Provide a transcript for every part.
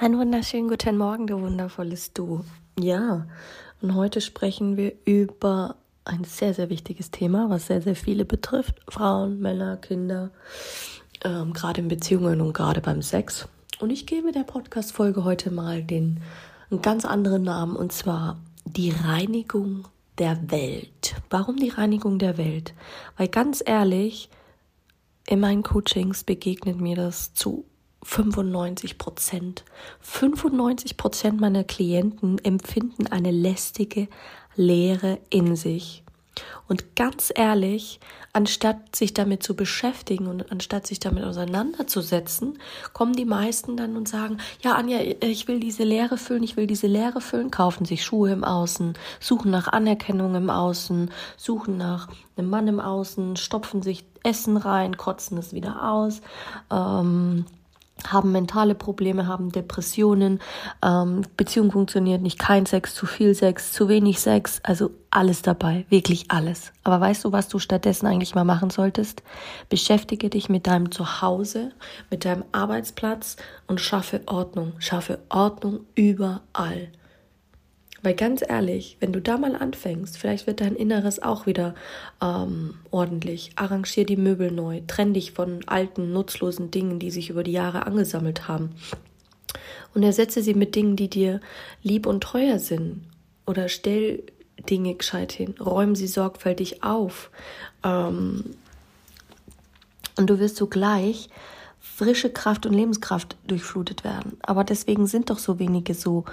Einen wunderschönen guten Morgen, du wundervolles Du. Ja, und heute sprechen wir über ein sehr, sehr wichtiges Thema, was sehr, sehr viele betrifft. Frauen, Männer, Kinder, ähm, gerade in Beziehungen und gerade beim Sex. Und ich gebe der Podcast-Folge heute mal den einen ganz anderen Namen und zwar die Reinigung der Welt. Warum die Reinigung der Welt? Weil ganz ehrlich, in meinen Coachings begegnet mir das zu 95 Prozent. 95 Prozent meiner Klienten empfinden eine lästige Leere in sich. Und ganz ehrlich, anstatt sich damit zu beschäftigen und anstatt sich damit auseinanderzusetzen, kommen die meisten dann und sagen, ja, Anja, ich will diese Leere füllen, ich will diese Leere füllen, kaufen sich Schuhe im Außen, suchen nach Anerkennung im Außen, suchen nach einem Mann im Außen, stopfen sich Essen rein, kotzen es wieder aus, ähm, haben mentale Probleme, haben Depressionen, ähm, Beziehung funktioniert nicht, kein Sex, zu viel Sex, zu wenig Sex, also alles dabei, wirklich alles. Aber weißt du, was du stattdessen eigentlich mal machen solltest? Beschäftige dich mit deinem Zuhause, mit deinem Arbeitsplatz und schaffe Ordnung, schaffe Ordnung überall. Weil ganz ehrlich, wenn du da mal anfängst, vielleicht wird dein Inneres auch wieder ähm, ordentlich. Arrangier die Möbel neu, trenn dich von alten, nutzlosen Dingen, die sich über die Jahre angesammelt haben. Und ersetze sie mit Dingen, die dir lieb und teuer sind. Oder stell Dinge gescheit hin, räum sie sorgfältig auf. Ähm, und du wirst sogleich frische Kraft und Lebenskraft durchflutet werden. Aber deswegen sind doch so wenige so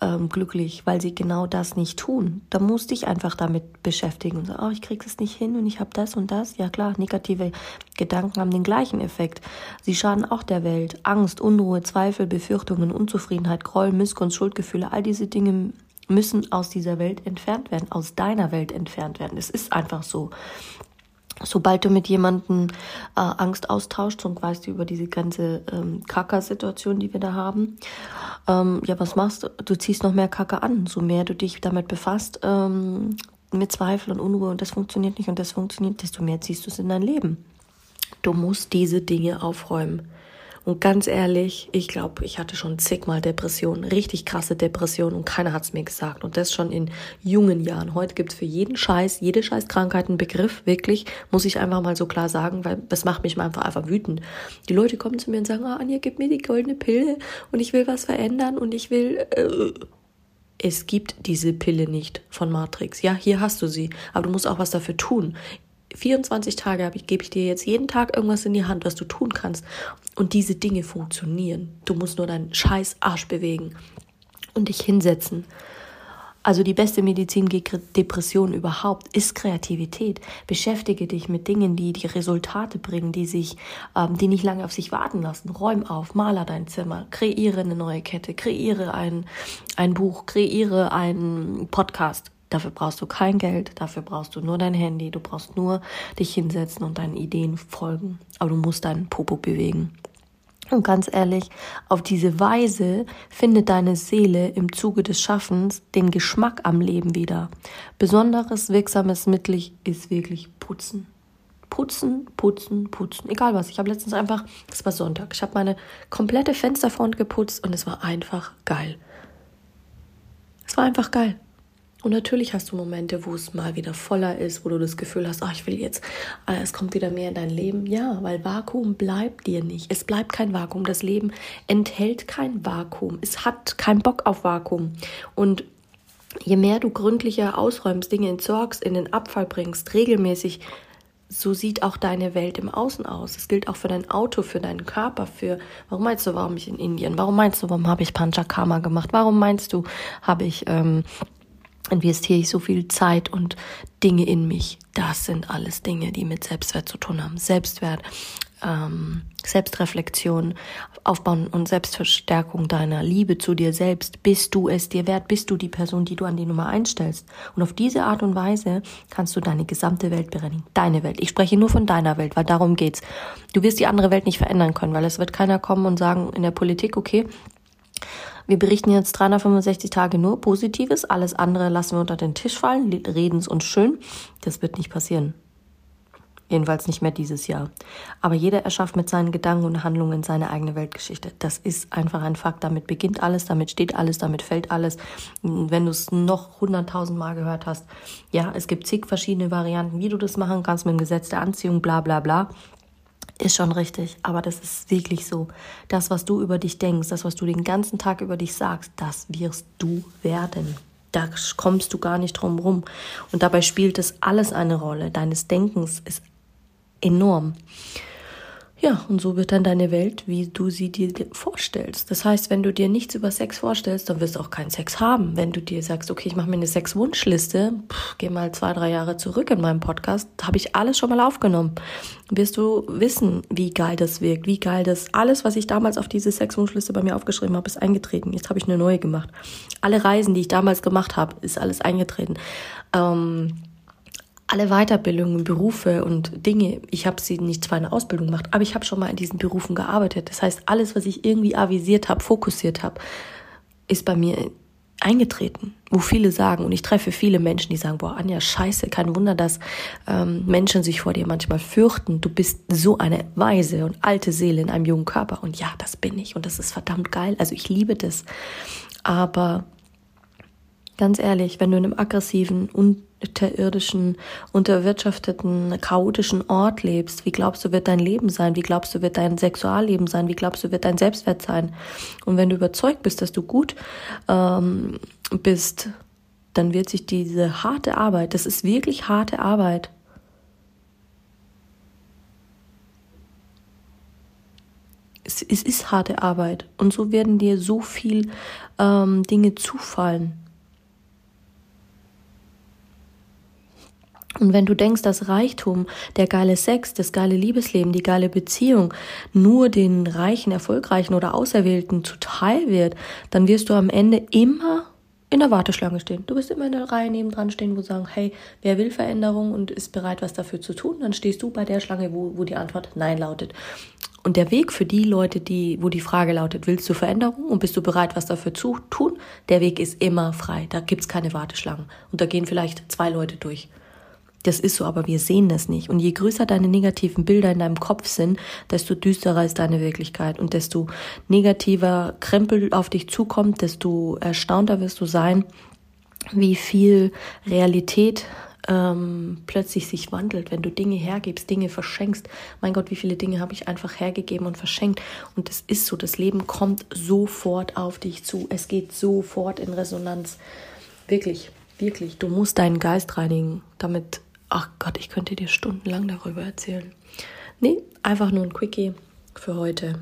ähm, glücklich, weil sie genau das nicht tun. Da musst dich einfach damit beschäftigen und sagen, oh, ich krieg es nicht hin und ich habe das und das. Ja klar, negative Gedanken haben den gleichen Effekt. Sie schaden auch der Welt. Angst, Unruhe, Zweifel, Befürchtungen, Unzufriedenheit, Groll, Missgunst, Schuldgefühle, all diese Dinge müssen aus dieser Welt entfernt werden, aus deiner Welt entfernt werden. Es ist einfach so sobald du mit jemandem äh, Angst austauschst und weißt über diese ganze ähm, Kacker-Situation, die wir da haben, ähm, ja, was machst du? Du ziehst noch mehr Kacke an. So mehr du dich damit befasst, ähm, mit Zweifel und Unruhe und das funktioniert nicht und das funktioniert, desto mehr ziehst du es in dein Leben. Du musst diese Dinge aufräumen. Und ganz ehrlich, ich glaube, ich hatte schon zigmal Depressionen, richtig krasse Depressionen und keiner hat's mir gesagt. Und das schon in jungen Jahren. Heute gibt's für jeden Scheiß, jede Scheißkrankheit einen Begriff, wirklich, muss ich einfach mal so klar sagen, weil das macht mich einfach, einfach wütend. Die Leute kommen zu mir und sagen, ah, Anja, gib mir die goldene Pille und ich will was verändern und ich will... Äh, es gibt diese Pille nicht von Matrix. Ja, hier hast du sie, aber du musst auch was dafür tun. 24 Tage ich, gebe ich dir jetzt jeden Tag irgendwas in die Hand, was du tun kannst. Und diese Dinge funktionieren. Du musst nur deinen scheiß Arsch bewegen und dich hinsetzen. Also die beste Medizin gegen Depressionen überhaupt ist Kreativität. Beschäftige dich mit Dingen, die die Resultate bringen, die sich, ähm, die nicht lange auf sich warten lassen. Räum auf, maler dein Zimmer, kreiere eine neue Kette, kreiere ein, ein Buch, kreiere einen Podcast. Dafür brauchst du kein Geld, dafür brauchst du nur dein Handy, du brauchst nur dich hinsetzen und deinen Ideen folgen. Aber du musst deinen Popo bewegen. Und ganz ehrlich, auf diese Weise findet deine Seele im Zuge des Schaffens den Geschmack am Leben wieder. Besonderes wirksames Mittel ist wirklich Putzen. Putzen, putzen, putzen. Egal was. Ich habe letztens einfach, es war Sonntag, ich habe meine komplette Fensterfront geputzt und es war einfach geil. Es war einfach geil. Und natürlich hast du Momente, wo es mal wieder voller ist, wo du das Gefühl hast, ach, ich will jetzt, äh, es kommt wieder mehr in dein Leben. Ja, weil Vakuum bleibt dir nicht. Es bleibt kein Vakuum. Das Leben enthält kein Vakuum. Es hat keinen Bock auf Vakuum. Und je mehr du gründlicher ausräumst, Dinge entsorgst, in den Abfall bringst, regelmäßig, so sieht auch deine Welt im Außen aus. Das gilt auch für dein Auto, für deinen Körper, für, warum meinst du, warum ich in Indien? Warum meinst du, warum habe ich Panchakarma gemacht? Warum meinst du, habe ich ähm, investiere ich so viel Zeit und Dinge in mich. Das sind alles Dinge, die mit Selbstwert zu tun haben. Selbstwert, ähm, Selbstreflexion, Aufbauen und Selbstverstärkung deiner Liebe zu dir selbst. Bist du es dir wert? Bist du die Person, die du an die Nummer einstellst? Und auf diese Art und Weise kannst du deine gesamte Welt bereinigen. Deine Welt. Ich spreche nur von deiner Welt, weil darum geht's. Du wirst die andere Welt nicht verändern können, weil es wird keiner kommen und sagen in der Politik, okay, wir berichten jetzt 365 Tage nur Positives, alles andere lassen wir unter den Tisch fallen, reden es uns schön. Das wird nicht passieren. Jedenfalls nicht mehr dieses Jahr. Aber jeder erschafft mit seinen Gedanken und Handlungen seine eigene Weltgeschichte. Das ist einfach ein Fakt. Damit beginnt alles, damit steht alles, damit fällt alles. Wenn du es noch hunderttausend Mal gehört hast, ja, es gibt zig verschiedene Varianten, wie du das machen kannst mit dem Gesetz der Anziehung, bla bla bla. Ist schon richtig, aber das ist wirklich so. Das, was du über dich denkst, das, was du den ganzen Tag über dich sagst, das wirst du werden. Da kommst du gar nicht drum rum. Und dabei spielt es alles eine Rolle. Deines Denkens ist enorm. Ja, und so wird dann deine Welt, wie du sie dir vorstellst. Das heißt, wenn du dir nichts über Sex vorstellst, dann wirst du auch keinen Sex haben. Wenn du dir sagst, okay, ich mache mir eine Sexwunschliste, geh mal zwei, drei Jahre zurück in meinem Podcast, habe ich alles schon mal aufgenommen. Wirst du wissen, wie geil das wirkt, wie geil das, alles, was ich damals auf diese Sexwunschliste bei mir aufgeschrieben habe, ist eingetreten. Jetzt habe ich eine neue gemacht. Alle Reisen, die ich damals gemacht habe, ist alles eingetreten. Ähm, alle Weiterbildungen, Berufe und Dinge, ich habe sie nicht zwar in der Ausbildung gemacht, aber ich habe schon mal in diesen Berufen gearbeitet. Das heißt, alles, was ich irgendwie avisiert habe, fokussiert habe, ist bei mir eingetreten, wo viele sagen, und ich treffe viele Menschen, die sagen, boah, Anja, scheiße, kein Wunder, dass ähm, Menschen sich vor dir manchmal fürchten. Du bist so eine weise und alte Seele in einem jungen Körper. Und ja, das bin ich und das ist verdammt geil. Also ich liebe das. Aber ganz ehrlich, wenn du in einem aggressiven, und unterirdischen, unterwirtschafteten, chaotischen Ort lebst, wie glaubst du, wird dein Leben sein? Wie glaubst du, wird dein Sexualleben sein? Wie glaubst du, wird dein Selbstwert sein? Und wenn du überzeugt bist, dass du gut ähm, bist, dann wird sich diese harte Arbeit, das ist wirklich harte Arbeit, es, ist harte Arbeit und so werden dir so viel ähm, Dinge zufallen. Und wenn du denkst, dass Reichtum, der geile Sex, das geile Liebesleben, die geile Beziehung nur den Reichen, Erfolgreichen oder Auserwählten zuteil wird, dann wirst du am Ende immer in der Warteschlange stehen. Du wirst immer in der Reihe nebendran stehen, wo sagen, hey, wer will Veränderung und ist bereit, was dafür zu tun? Dann stehst du bei der Schlange, wo, wo die Antwort Nein lautet. Und der Weg für die Leute, die, wo die Frage lautet, willst du Veränderung und bist du bereit, was dafür zu tun? Der Weg ist immer frei. Da gibt's keine Warteschlangen. Und da gehen vielleicht zwei Leute durch. Das ist so, aber wir sehen das nicht. Und je größer deine negativen Bilder in deinem Kopf sind, desto düsterer ist deine Wirklichkeit und desto negativer Krempel auf dich zukommt, desto erstaunter wirst du sein, wie viel Realität ähm, plötzlich sich wandelt, wenn du Dinge hergibst, Dinge verschenkst. Mein Gott, wie viele Dinge habe ich einfach hergegeben und verschenkt. Und es ist so, das Leben kommt sofort auf dich zu. Es geht sofort in Resonanz. Wirklich, wirklich. Du musst deinen Geist reinigen, damit ach Gott, ich könnte dir stundenlang darüber erzählen. Nee, einfach nur ein Quickie für heute.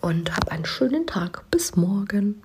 Und hab einen schönen Tag. Bis morgen.